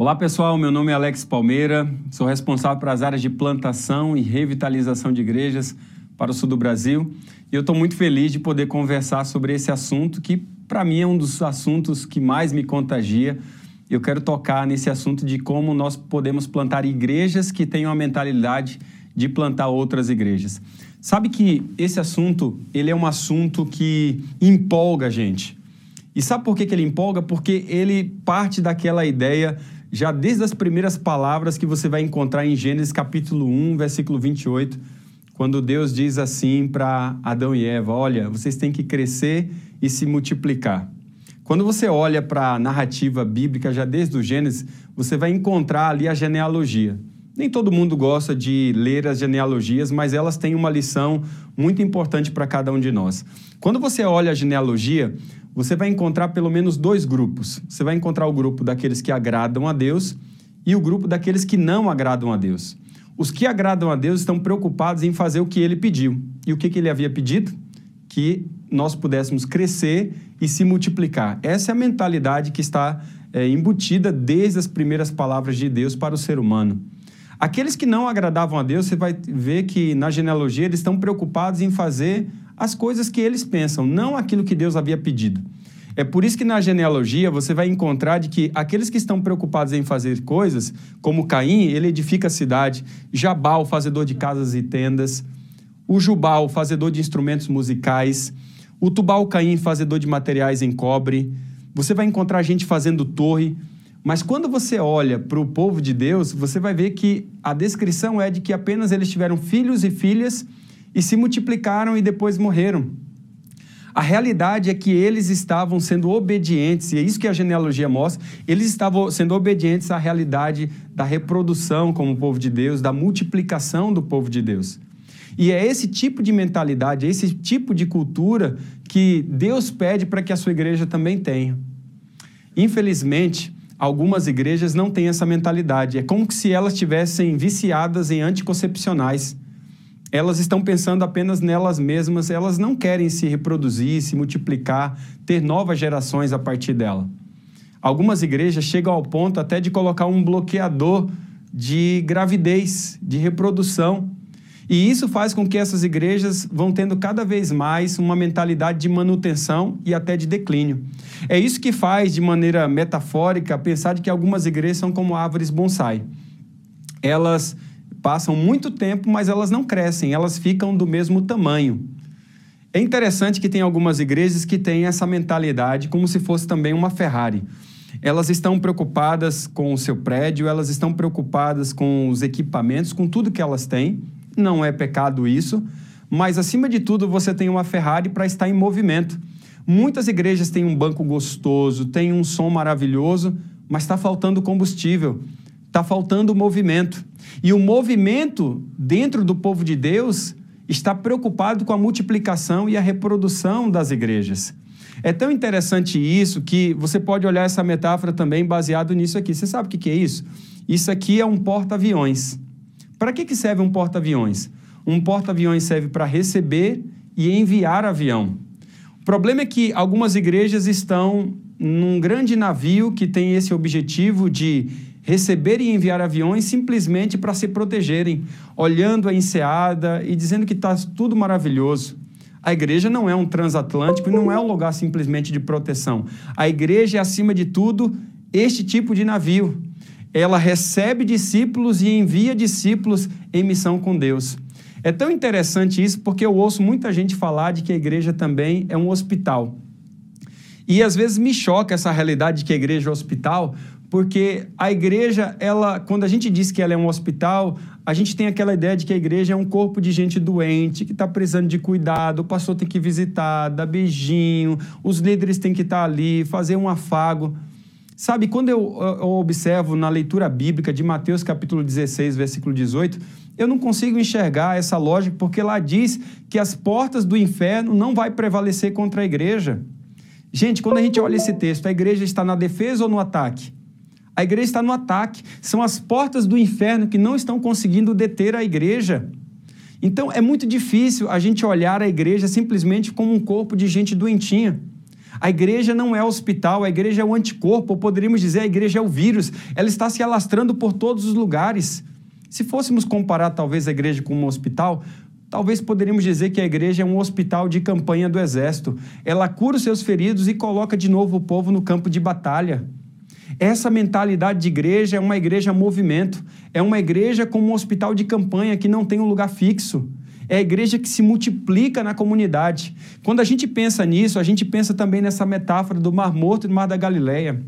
Olá pessoal, meu nome é Alex Palmeira, sou responsável para as áreas de plantação e revitalização de igrejas para o sul do Brasil e eu estou muito feliz de poder conversar sobre esse assunto que para mim é um dos assuntos que mais me contagia. Eu quero tocar nesse assunto de como nós podemos plantar igrejas que tenham a mentalidade de plantar outras igrejas. Sabe que esse assunto, ele é um assunto que empolga a gente. E sabe por que, que ele empolga? Porque ele parte daquela ideia já desde as primeiras palavras que você vai encontrar em Gênesis capítulo 1, versículo 28, quando Deus diz assim para Adão e Eva: Olha, vocês têm que crescer e se multiplicar. Quando você olha para a narrativa bíblica, já desde o Gênesis, você vai encontrar ali a genealogia. Nem todo mundo gosta de ler as genealogias, mas elas têm uma lição muito importante para cada um de nós. Quando você olha a genealogia, você vai encontrar pelo menos dois grupos. Você vai encontrar o grupo daqueles que agradam a Deus e o grupo daqueles que não agradam a Deus. Os que agradam a Deus estão preocupados em fazer o que ele pediu. E o que, que ele havia pedido? Que nós pudéssemos crescer e se multiplicar. Essa é a mentalidade que está é, embutida desde as primeiras palavras de Deus para o ser humano. Aqueles que não agradavam a Deus, você vai ver que na genealogia eles estão preocupados em fazer as coisas que eles pensam, não aquilo que Deus havia pedido. É por isso que na genealogia você vai encontrar de que aqueles que estão preocupados em fazer coisas, como Caim, ele edifica a cidade, Jabal, fazedor de casas e tendas, o Jubal, fazedor de instrumentos musicais, o Tubal Caim, fazedor de materiais em cobre. Você vai encontrar gente fazendo torre. Mas quando você olha para o povo de Deus, você vai ver que a descrição é de que apenas eles tiveram filhos e filhas e se multiplicaram e depois morreram. A realidade é que eles estavam sendo obedientes, e é isso que a genealogia mostra, eles estavam sendo obedientes à realidade da reprodução como povo de Deus, da multiplicação do povo de Deus. E é esse tipo de mentalidade, é esse tipo de cultura que Deus pede para que a sua igreja também tenha. Infelizmente, algumas igrejas não têm essa mentalidade. É como se elas estivessem viciadas em anticoncepcionais elas estão pensando apenas nelas mesmas, elas não querem se reproduzir, se multiplicar, ter novas gerações a partir dela. Algumas igrejas chegam ao ponto até de colocar um bloqueador de gravidez, de reprodução. E isso faz com que essas igrejas vão tendo cada vez mais uma mentalidade de manutenção e até de declínio. É isso que faz, de maneira metafórica, pensar de que algumas igrejas são como árvores bonsai. Elas passam muito tempo, mas elas não crescem, elas ficam do mesmo tamanho. É interessante que tem algumas igrejas que têm essa mentalidade como se fosse também uma Ferrari. Elas estão preocupadas com o seu prédio, elas estão preocupadas com os equipamentos, com tudo que elas têm. Não é pecado isso, mas acima de tudo você tem uma Ferrari para estar em movimento. Muitas igrejas têm um banco gostoso, têm um som maravilhoso, mas está faltando combustível, está faltando movimento. E o movimento dentro do povo de Deus está preocupado com a multiplicação e a reprodução das igrejas. É tão interessante isso que você pode olhar essa metáfora também baseado nisso aqui. Você sabe o que é isso? Isso aqui é um porta-aviões. Para que serve um porta-aviões? Um porta-aviões serve para receber e enviar avião. O problema é que algumas igrejas estão num grande navio que tem esse objetivo de receber e enviar aviões simplesmente para se protegerem, olhando a enseada e dizendo que está tudo maravilhoso. A igreja não é um transatlântico e não é um lugar simplesmente de proteção. A igreja é, acima de tudo, este tipo de navio. Ela recebe discípulos e envia discípulos em missão com Deus. É tão interessante isso porque eu ouço muita gente falar de que a igreja também é um hospital. E às vezes me choca essa realidade de que a igreja é hospital, porque a igreja, ela, quando a gente diz que ela é um hospital, a gente tem aquela ideia de que a igreja é um corpo de gente doente, que está precisando de cuidado, o pastor tem que visitar, dar beijinho, os líderes têm que estar tá ali, fazer um afago. Sabe, quando eu, eu observo na leitura bíblica de Mateus capítulo 16, versículo 18, eu não consigo enxergar essa lógica, porque lá diz que as portas do inferno não vai prevalecer contra a igreja. Gente, quando a gente olha esse texto, a igreja está na defesa ou no ataque? A igreja está no ataque. São as portas do inferno que não estão conseguindo deter a igreja. Então é muito difícil a gente olhar a igreja simplesmente como um corpo de gente doentinha. A igreja não é hospital, a igreja é o anticorpo, ou poderíamos dizer a igreja é o vírus. Ela está se alastrando por todos os lugares. Se fôssemos comparar talvez a igreja com um hospital, talvez poderíamos dizer que a igreja é um hospital de campanha do exército. Ela cura os seus feridos e coloca de novo o povo no campo de batalha. Essa mentalidade de igreja é uma igreja movimento, é uma igreja como um hospital de campanha que não tem um lugar fixo. É a igreja que se multiplica na comunidade. Quando a gente pensa nisso, a gente pensa também nessa metáfora do Mar Morto e do Mar da Galileia.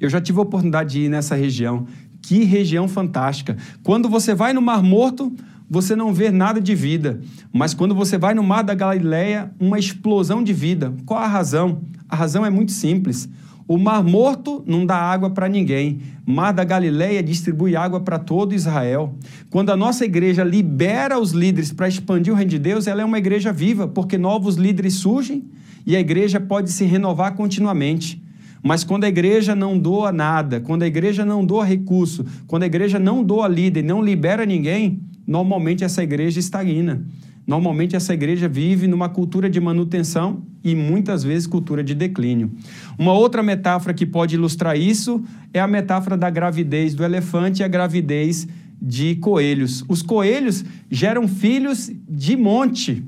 Eu já tive a oportunidade de ir nessa região. Que região fantástica. Quando você vai no Mar Morto, você não vê nada de vida. Mas quando você vai no Mar da Galileia, uma explosão de vida. Qual a razão? A razão é muito simples. O Mar Morto não dá água para ninguém. Mar da Galileia distribui água para todo Israel. Quando a nossa igreja libera os líderes para expandir o reino de Deus, ela é uma igreja viva, porque novos líderes surgem e a igreja pode se renovar continuamente. Mas quando a igreja não doa nada, quando a igreja não doa recurso, quando a igreja não doa líder, não libera ninguém, normalmente essa igreja estagna. Normalmente essa igreja vive numa cultura de manutenção e muitas vezes cultura de declínio. Uma outra metáfora que pode ilustrar isso é a metáfora da gravidez do elefante e a gravidez de coelhos. Os coelhos geram filhos de monte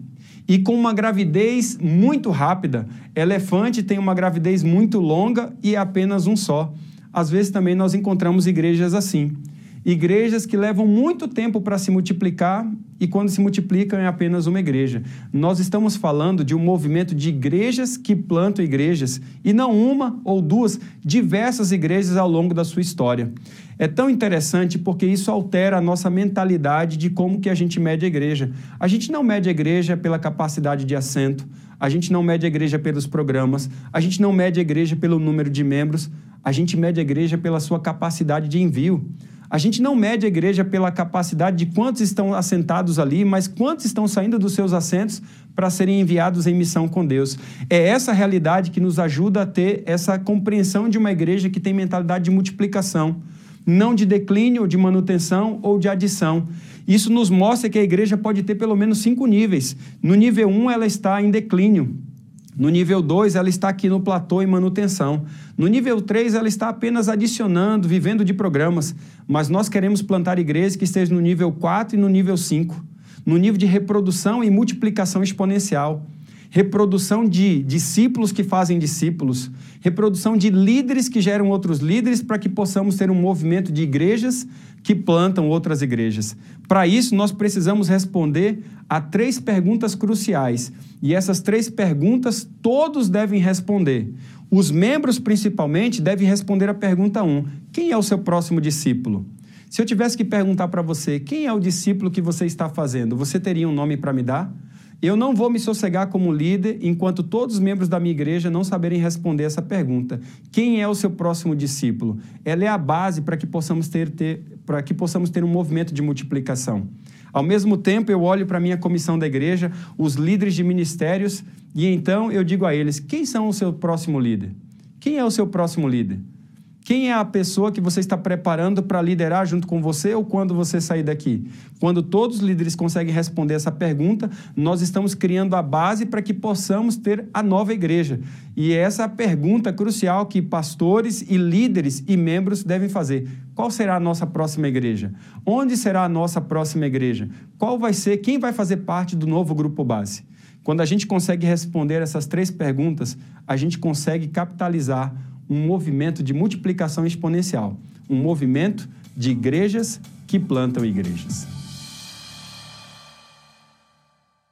e com uma gravidez muito rápida. Elefante tem uma gravidez muito longa e é apenas um só. Às vezes também nós encontramos igrejas assim igrejas que levam muito tempo para se multiplicar e quando se multiplicam é apenas uma igreja. Nós estamos falando de um movimento de igrejas que plantam igrejas e não uma ou duas, diversas igrejas ao longo da sua história. É tão interessante porque isso altera a nossa mentalidade de como que a gente mede a igreja. A gente não mede a igreja pela capacidade de assento, a gente não mede a igreja pelos programas, a gente não mede a igreja pelo número de membros, a gente mede a igreja pela sua capacidade de envio. A gente não mede a igreja pela capacidade de quantos estão assentados ali, mas quantos estão saindo dos seus assentos para serem enviados em missão com Deus. É essa realidade que nos ajuda a ter essa compreensão de uma igreja que tem mentalidade de multiplicação, não de declínio, de manutenção ou de adição. Isso nos mostra que a igreja pode ter pelo menos cinco níveis. No nível 1, um, ela está em declínio. No nível 2, ela está aqui no platô em manutenção. No nível 3, ela está apenas adicionando, vivendo de programas. Mas nós queremos plantar igrejas que estejam no nível 4 e no nível 5. No nível de reprodução e multiplicação exponencial. Reprodução de discípulos que fazem discípulos. Reprodução de líderes que geram outros líderes para que possamos ter um movimento de igrejas que plantam outras igrejas. Para isso, nós precisamos responder a três perguntas cruciais. E essas três perguntas todos devem responder. Os membros, principalmente, devem responder a pergunta 1: um, Quem é o seu próximo discípulo? Se eu tivesse que perguntar para você quem é o discípulo que você está fazendo, você teria um nome para me dar? Eu não vou me sossegar como líder enquanto todos os membros da minha igreja não saberem responder essa pergunta. Quem é o seu próximo discípulo? Ela é a base para que possamos ter, ter para que possamos ter um movimento de multiplicação. Ao mesmo tempo, eu olho para a minha comissão da igreja, os líderes de ministérios, e então eu digo a eles: quem são o seu próximo líder? Quem é o seu próximo líder? Quem é a pessoa que você está preparando para liderar junto com você ou quando você sair daqui? Quando todos os líderes conseguem responder essa pergunta, nós estamos criando a base para que possamos ter a nova igreja. E essa é a pergunta crucial que pastores e líderes e membros devem fazer. Qual será a nossa próxima igreja? Onde será a nossa próxima igreja? Qual vai ser, quem vai fazer parte do novo grupo base? Quando a gente consegue responder essas três perguntas, a gente consegue capitalizar um movimento de multiplicação exponencial, um movimento de igrejas que plantam igrejas.